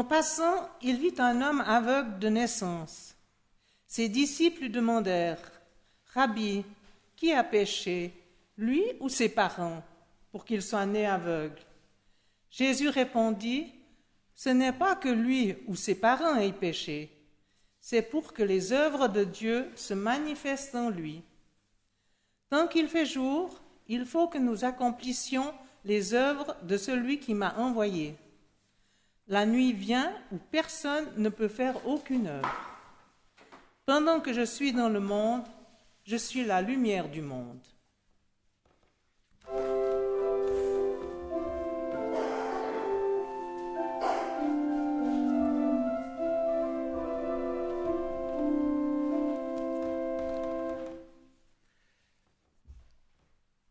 En passant, il vit un homme aveugle de naissance. Ses disciples demandèrent Rabbi, qui a péché, lui ou ses parents, pour qu'il soit né aveugle? Jésus répondit Ce n'est pas que lui ou ses parents aient péché, c'est pour que les œuvres de Dieu se manifestent en lui. Tant qu'il fait jour, il faut que nous accomplissions les œuvres de celui qui m'a envoyé. La nuit vient où personne ne peut faire aucune œuvre. Pendant que je suis dans le monde, je suis la lumière du monde.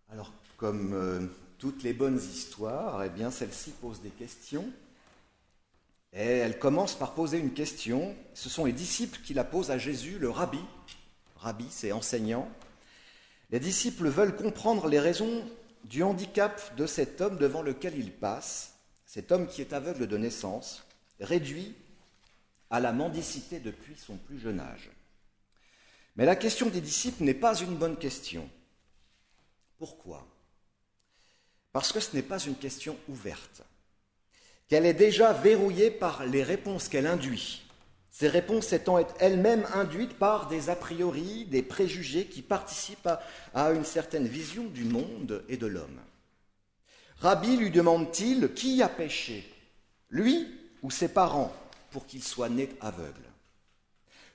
Alors, comme euh, toutes les bonnes histoires, eh celle-ci pose des questions. Et elle commence par poser une question. Ce sont les disciples qui la posent à Jésus, le rabbi. Rabbi, c'est enseignant. Les disciples veulent comprendre les raisons du handicap de cet homme devant lequel il passe, cet homme qui est aveugle de naissance, réduit à la mendicité depuis son plus jeune âge. Mais la question des disciples n'est pas une bonne question. Pourquoi? Parce que ce n'est pas une question ouverte, qu'elle est déjà verrouillée par les réponses qu'elle induit. Ces réponses étant elles-mêmes induites par des a priori, des préjugés qui participent à, à une certaine vision du monde et de l'homme. Rabbi lui demande-t-il qui a péché, lui ou ses parents, pour qu'il soit né aveugle?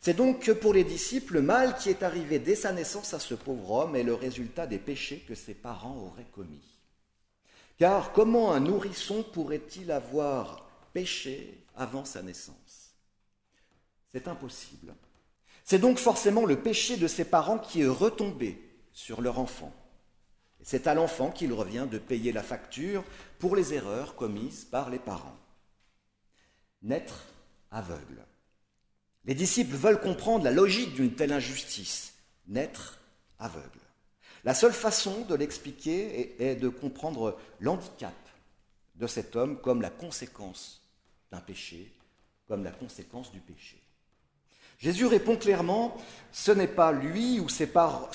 C'est donc que pour les disciples, le mal qui est arrivé dès sa naissance à ce pauvre homme est le résultat des péchés que ses parents auraient commis. Car comment un nourrisson pourrait-il avoir péché avant sa naissance? C'est impossible. C'est donc forcément le péché de ses parents qui est retombé sur leur enfant. C'est à l'enfant qu'il revient de payer la facture pour les erreurs commises par les parents. Naître aveugle. Les disciples veulent comprendre la logique d'une telle injustice. Naître aveugle. La seule façon de l'expliquer est de comprendre l'handicap de cet homme comme la conséquence d'un péché, comme la conséquence du péché. Jésus répond clairement, ce n'est pas lui ou ses parents,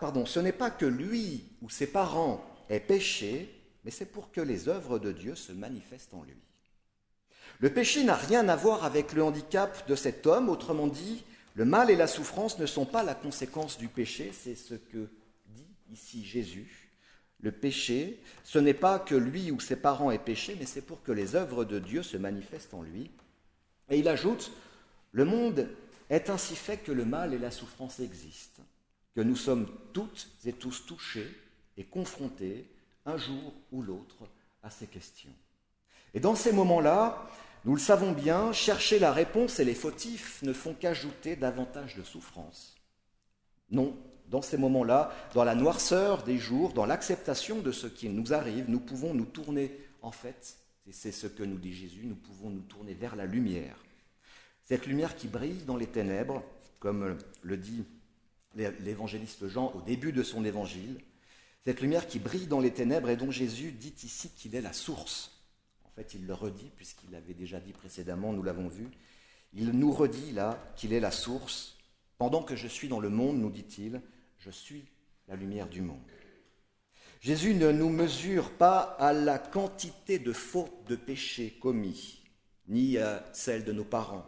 pardon, ce n'est pas que lui ou ses parents aient péché, mais c'est pour que les œuvres de Dieu se manifestent en lui. Le péché n'a rien à voir avec le handicap de cet homme, autrement dit, le mal et la souffrance ne sont pas la conséquence du péché, c'est ce que dit ici Jésus. Le péché, ce n'est pas que lui ou ses parents aient péché, mais c'est pour que les œuvres de Dieu se manifestent en lui. Et il ajoute, le monde est ainsi fait que le mal et la souffrance existent, que nous sommes toutes et tous touchés et confrontés un jour ou l'autre à ces questions. Et dans ces moments-là, nous le savons bien, chercher la réponse et les fautifs ne font qu'ajouter davantage de souffrance. Non, dans ces moments-là, dans la noirceur des jours, dans l'acceptation de ce qui nous arrive, nous pouvons nous tourner, en fait, et c'est ce que nous dit Jésus, nous pouvons nous tourner vers la lumière, cette lumière qui brille dans les ténèbres, comme le dit l'évangéliste Jean au début de son évangile, cette lumière qui brille dans les ténèbres et dont Jésus dit ici qu'il est la source. En fait, il le redit puisqu'il l'avait déjà dit précédemment, nous l'avons vu. Il nous redit là qu'il est la source. Pendant que je suis dans le monde, nous dit-il, je suis la lumière du monde. Jésus ne nous mesure pas à la quantité de fautes de péchés commis, ni à celle de nos parents,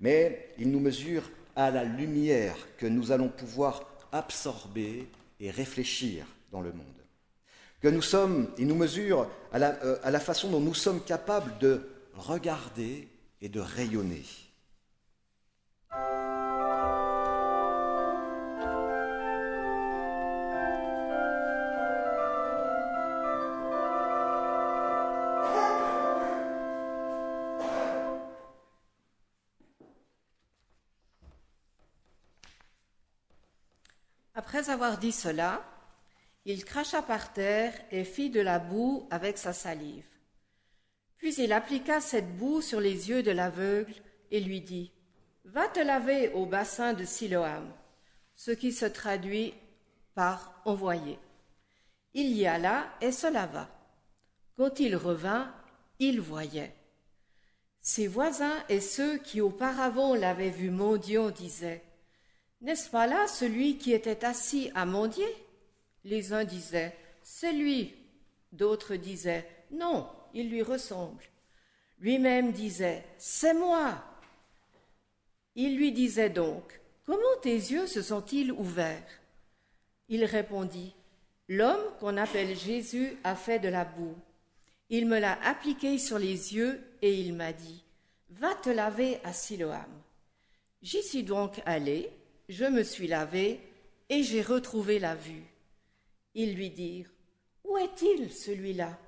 mais il nous mesure à la lumière que nous allons pouvoir absorber et réfléchir dans le monde. Que nous sommes, il nous mesure à la, euh, à la façon dont nous sommes capables de regarder et de rayonner. Après avoir dit cela, il cracha par terre et fit de la boue avec sa salive. Puis il appliqua cette boue sur les yeux de l'aveugle et lui dit Va te laver au bassin de Siloam, ce qui se traduit par envoyer. Il y alla et se lava. Quand il revint, il voyait. Ses voisins et ceux qui auparavant l'avaient vu mendiant disaient N'est-ce pas là celui qui était assis à mendier Les uns disaient C'est lui. D'autres disaient Non, il lui ressemble. Lui-même disait C'est moi. Il lui disait donc Comment tes yeux se sont-ils ouverts? Il répondit L'homme qu'on appelle Jésus a fait de la boue. Il me l'a appliqué sur les yeux et il m'a dit Va te laver à Siloam. J'y suis donc allé, je me suis lavé et j'ai retrouvé la vue. Ils lui dirent Où est-il celui-là?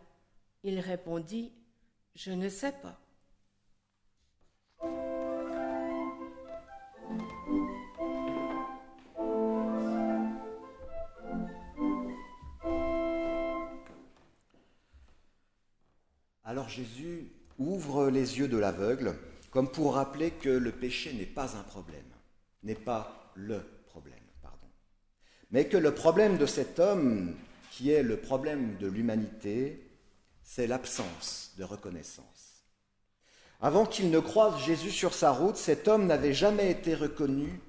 Il répondit Je ne sais pas. Alors Jésus ouvre les yeux de l'aveugle comme pour rappeler que le péché n'est pas un problème, n'est pas le problème, pardon, mais que le problème de cet homme, qui est le problème de l'humanité, c'est l'absence de reconnaissance. Avant qu'il ne croise Jésus sur sa route, cet homme n'avait jamais été reconnu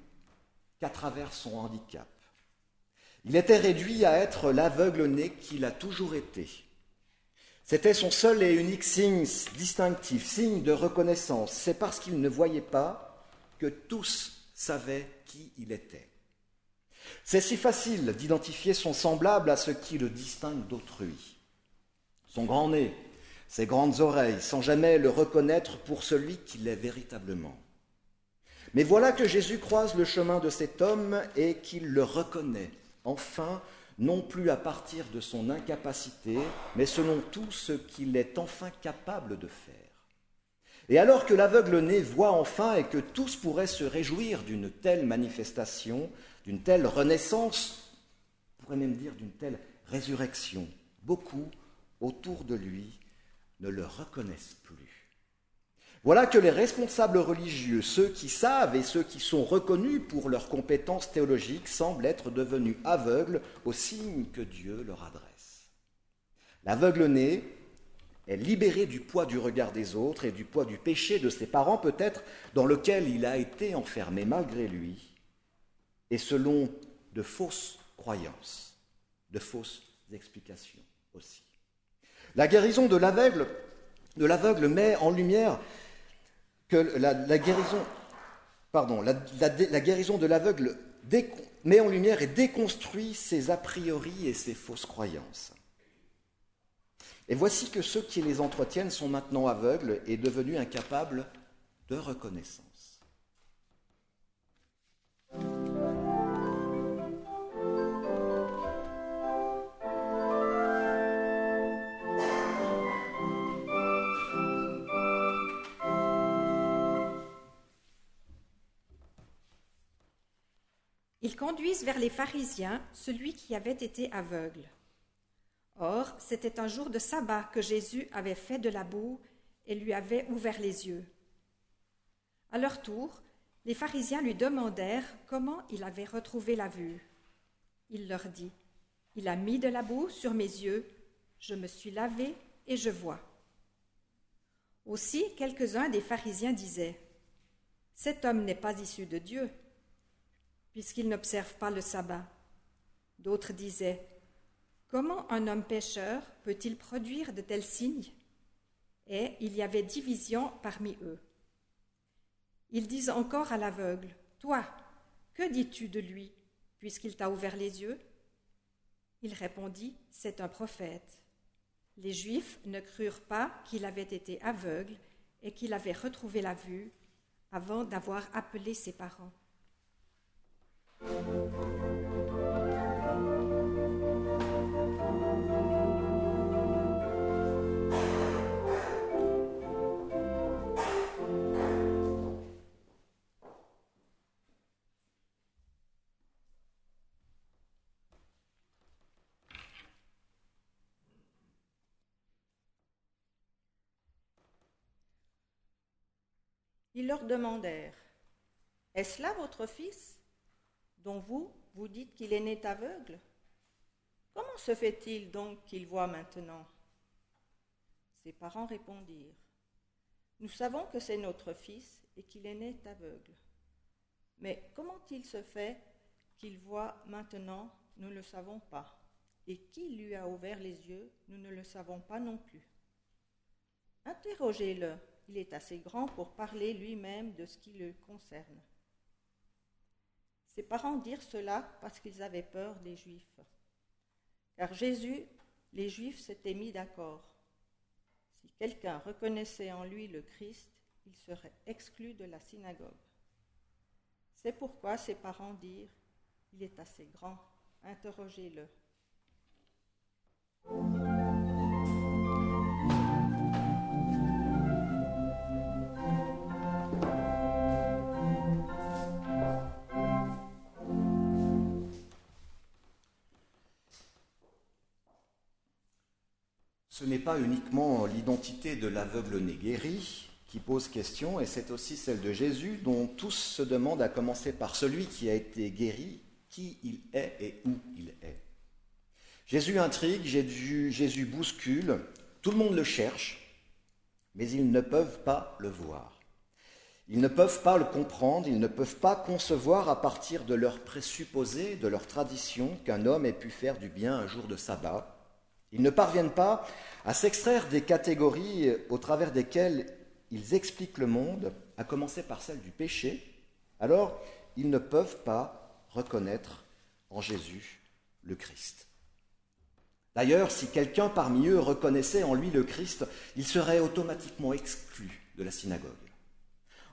qu'à travers son handicap. Il était réduit à être l'aveugle né qu'il a toujours été. C'était son seul et unique signe distinctif, signe de reconnaissance. C'est parce qu'il ne voyait pas que tous savaient il était. C'est si facile d'identifier son semblable à ce qui le distingue d'autrui. Son grand nez, ses grandes oreilles, sans jamais le reconnaître pour celui qu'il est véritablement. Mais voilà que Jésus croise le chemin de cet homme et qu'il le reconnaît, enfin, non plus à partir de son incapacité, mais selon tout ce qu'il est enfin capable de faire. Et alors que l'aveugle né voit enfin et que tous pourraient se réjouir d'une telle manifestation, d'une telle renaissance, on pourrait même dire d'une telle résurrection, beaucoup autour de lui ne le reconnaissent plus. Voilà que les responsables religieux, ceux qui savent et ceux qui sont reconnus pour leurs compétences théologiques, semblent être devenus aveugles aux signes que Dieu leur adresse. L'aveugle né est libéré du poids du regard des autres et du poids du péché de ses parents peut-être dans lequel il a été enfermé malgré lui et selon de fausses croyances, de fausses explications aussi. La guérison de l'aveugle, met en lumière la, guérison, la, guérison de l'aveugle met en lumière et déconstruit ses a priori et ses fausses croyances. Et voici que ceux qui les entretiennent sont maintenant aveugles et devenus incapables de reconnaissance. Ils conduisent vers les pharisiens celui qui avait été aveugle. Or, c'était un jour de sabbat que Jésus avait fait de la boue et lui avait ouvert les yeux. À leur tour, les pharisiens lui demandèrent comment il avait retrouvé la vue. Il leur dit Il a mis de la boue sur mes yeux, je me suis lavé et je vois. Aussi, quelques-uns des pharisiens disaient Cet homme n'est pas issu de Dieu, puisqu'il n'observe pas le sabbat. D'autres disaient Comment un homme pécheur peut-il produire de tels signes? Et il y avait division parmi eux. Ils disent encore à l'aveugle Toi, que dis-tu de lui, puisqu'il t'a ouvert les yeux? Il répondit C'est un prophète. Les Juifs ne crurent pas qu'il avait été aveugle et qu'il avait retrouvé la vue avant d'avoir appelé ses parents. Ils leur demandèrent Est-ce là votre fils dont vous, vous dites qu'il est né aveugle? Comment se fait-il donc qu'il voit maintenant? Ses parents répondirent Nous savons que c'est notre fils et qu'il est né aveugle. Mais comment il se fait qu'il voit maintenant Nous ne le savons pas. Et qui lui a ouvert les yeux Nous ne le savons pas non plus. Interrogez-le, il est assez grand pour parler lui-même de ce qui le concerne. Ses parents dirent cela parce qu'ils avaient peur des Juifs. Car Jésus, les Juifs s'étaient mis d'accord. Si quelqu'un reconnaissait en lui le Christ, il serait exclu de la synagogue. C'est pourquoi ses parents dirent, Il est assez grand, interrogez-le. Ce n'est pas uniquement l'identité de l'aveugle né guéri qui pose question, et c'est aussi celle de Jésus, dont tous se demandent à commencer par celui qui a été guéri, qui il est et où il est. Jésus intrigue, Jésus, bouscule, tout le monde le cherche, mais ils ne peuvent pas le voir. Ils ne peuvent pas le comprendre, ils ne peuvent pas concevoir à partir de leur présupposé, de leur tradition, qu'un homme ait pu faire du bien un jour de sabbat. Ils ne parviennent pas à s'extraire des catégories au travers desquelles ils expliquent le monde, à commencer par celle du péché, alors ils ne peuvent pas reconnaître en Jésus le Christ. D'ailleurs, si quelqu'un parmi eux reconnaissait en lui le Christ, il serait automatiquement exclu de la synagogue.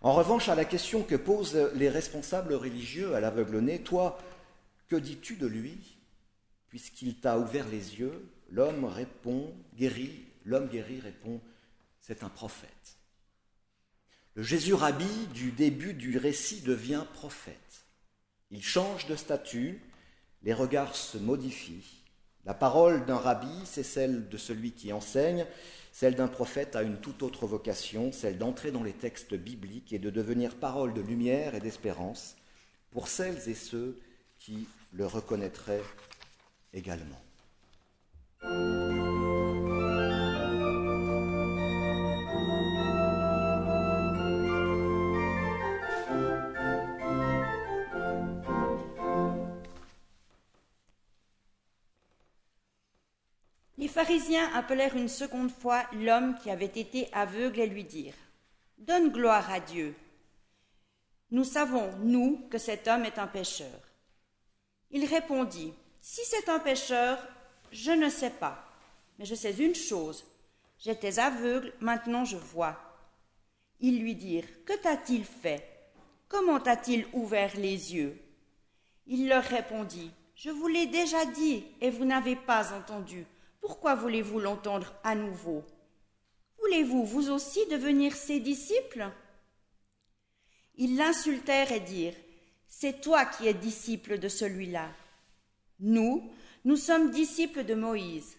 En revanche, à la question que posent les responsables religieux à l'aveugle-né, toi, que dis-tu de lui, puisqu'il t'a ouvert les yeux? L'homme répond, guéri, l'homme guéri répond, c'est un prophète. Le Jésus rabbi du début du récit devient prophète. Il change de statut, les regards se modifient. La parole d'un rabbi, c'est celle de celui qui enseigne, celle d'un prophète a une toute autre vocation, celle d'entrer dans les textes bibliques et de devenir parole de lumière et d'espérance pour celles et ceux qui le reconnaîtraient également. Les pharisiens appelèrent une seconde fois l'homme qui avait été aveugle et lui dirent Donne gloire à Dieu. Nous savons, nous, que cet homme est un pécheur. Il répondit Si c'est un pécheur, je ne sais pas, mais je sais une chose. J'étais aveugle, maintenant je vois. Ils lui dirent Que t'a-t-il fait? Comment t'a-t-il ouvert les yeux? Il leur répondit Je vous l'ai déjà dit, et vous n'avez pas entendu. Pourquoi voulez-vous l'entendre à nouveau? Voulez-vous vous aussi devenir ses disciples? Ils l'insultèrent et dirent C'est toi qui es disciple de celui-là. Nous, nous sommes disciples de Moïse.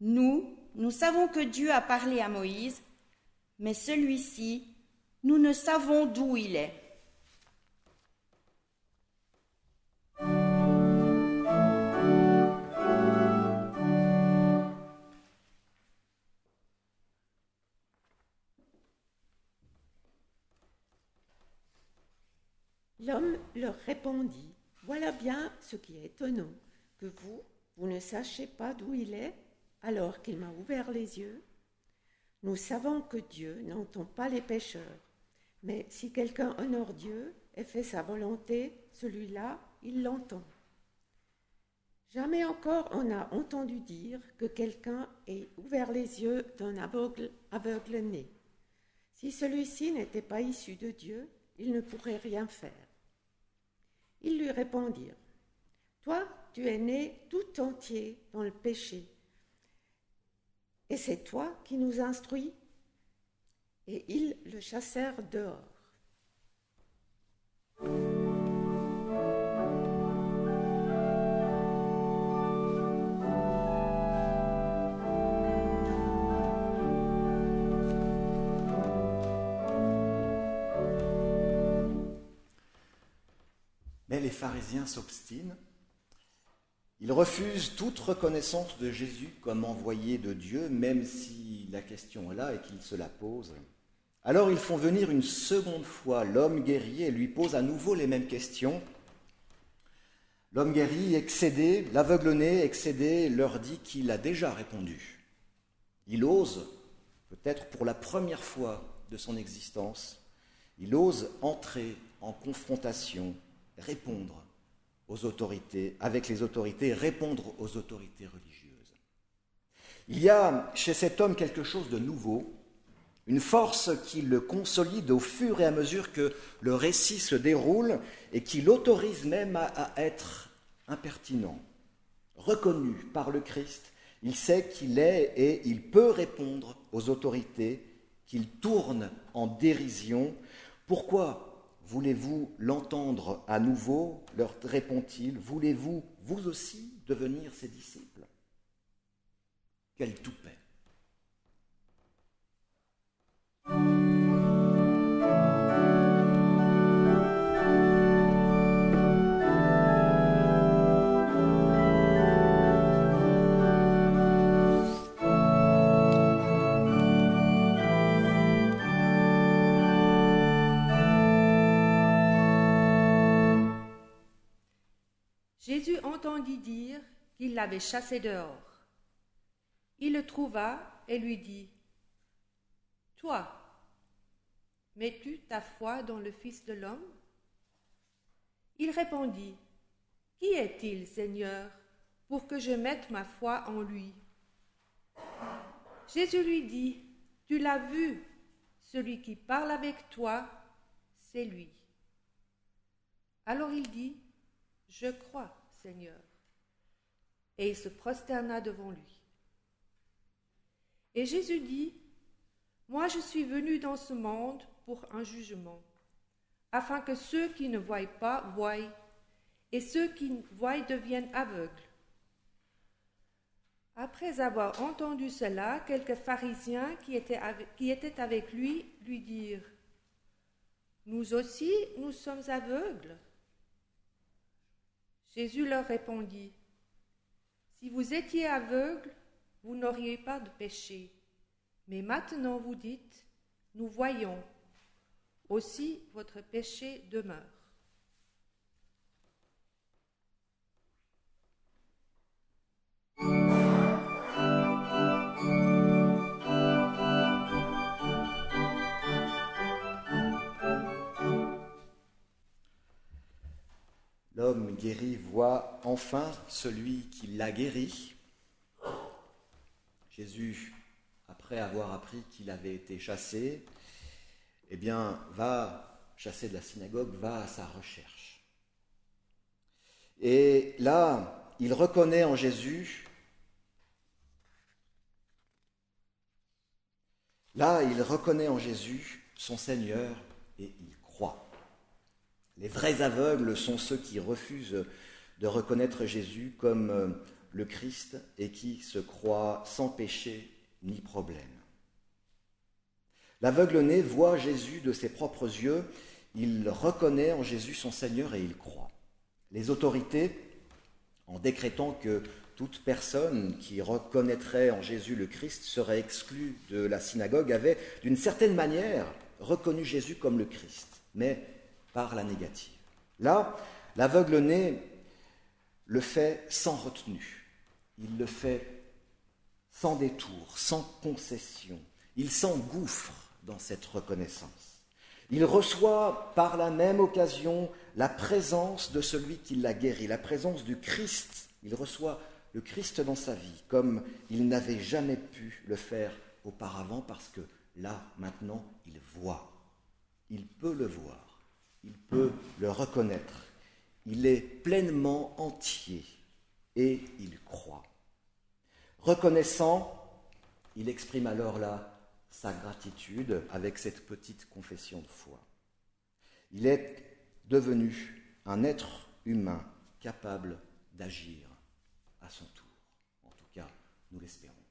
Nous, nous savons que Dieu a parlé à Moïse, mais celui-ci, nous ne savons d'où il est. L'homme leur répondit, Voilà bien ce qui est étonnant vous, vous ne sachiez pas d'où il est alors qu'il m'a ouvert les yeux Nous savons que Dieu n'entend pas les pécheurs, mais si quelqu'un honore Dieu et fait sa volonté, celui-là, il l'entend. Jamais encore on n'a entendu dire que quelqu'un ait ouvert les yeux d'un aveugle, aveugle né. Si celui-ci n'était pas issu de Dieu, il ne pourrait rien faire. Ils lui répondirent, Toi, tu es né tout entier dans le péché. Et c'est toi qui nous instruis. Et ils le chassèrent dehors. Mais les pharisiens s'obstinent ils refusent toute reconnaissance de Jésus comme envoyé de Dieu, même si la question est là et qu'ils se la posent. Alors ils font venir une seconde fois l'homme guéri et lui posent à nouveau les mêmes questions. L'homme guéri, excédé, l'aveugle-né, excédé, leur dit qu'il a déjà répondu. Il ose, peut-être pour la première fois de son existence, il ose entrer en confrontation, répondre aux autorités, avec les autorités, répondre aux autorités religieuses. Il y a chez cet homme quelque chose de nouveau, une force qui le consolide au fur et à mesure que le récit se déroule et qui l'autorise même à, à, être impertinent, reconnu par le Christ. Il sait qu'il est et il peut répondre aux autorités qu'il tourne en dérision. Pourquoi voulez-vous l'entendre à nouveau leur répond-il. Voulez-vous, vous aussi, devenir ses disciples Quel toupet entendit dire qu'il l'avait chassé dehors. Il le trouva et lui dit, Toi, mets-tu ta foi dans le Fils de l'homme? Il répondit, Qui est-il, Seigneur, pour que je mette ma foi en lui? Jésus lui dit, Tu l'as vu, celui qui parle avec toi, c'est lui. Alors il dit, Je crois, Et il se prosterna devant lui. Et Jésus dit, Moi je suis venu dans ce monde pour un jugement, afin que ceux qui ne voient pas voient, et ceux qui voient deviennent aveugles. Après avoir entendu cela, quelques pharisiens qui étaient avec lui lui dirent, Nous aussi, nous sommes aveugles. Jésus leur répondit, Si vous étiez aveugles, vous n'auriez pas de péché. Mais maintenant vous dites, Nous voyons. Aussi votre péché demeure. L'homme guéri voit enfin celui qui l'a guéri. Jésus, après avoir appris qu'il avait été chassé, eh bien, va chasser de la synagogue, va à sa recherche. Et là, il reconnaît en Jésus, là, il reconnaît en Jésus son Seigneur et il croit. Les vrais aveugles sont ceux qui refusent de reconnaître Jésus comme le Christ et qui se croient sans péché ni problème. L'aveugle-né voit Jésus de ses propres yeux, il reconnaît en Jésus son Seigneur et il croit. Les autorités, en décrétant que toute personne qui reconnaîtrait en Jésus le Christ serait exclue de la synagogue, avaient d'une certaine manière reconnu Jésus comme le Christ. Mais par la négative. Là, l'aveugle-né le fait sans retenue, il le fait sans détour, sans concession, il s'engouffre dans cette reconnaissance. Il reçoit par la même occasion la présence de celui qui l'a guéri, la présence du Christ. Il reçoit le Christ dans sa vie comme il n'avait jamais pu le faire auparavant parce que là, maintenant, il voit. Il peut le voir il peut le reconnaître. Il est pleinement entier et il croit. Reconnaissant, il exprime alors là sa gratitude avec cette petite confession de foi. Il est devenu un être humain capable d'agir à son tour. En tout cas, nous l'espérons.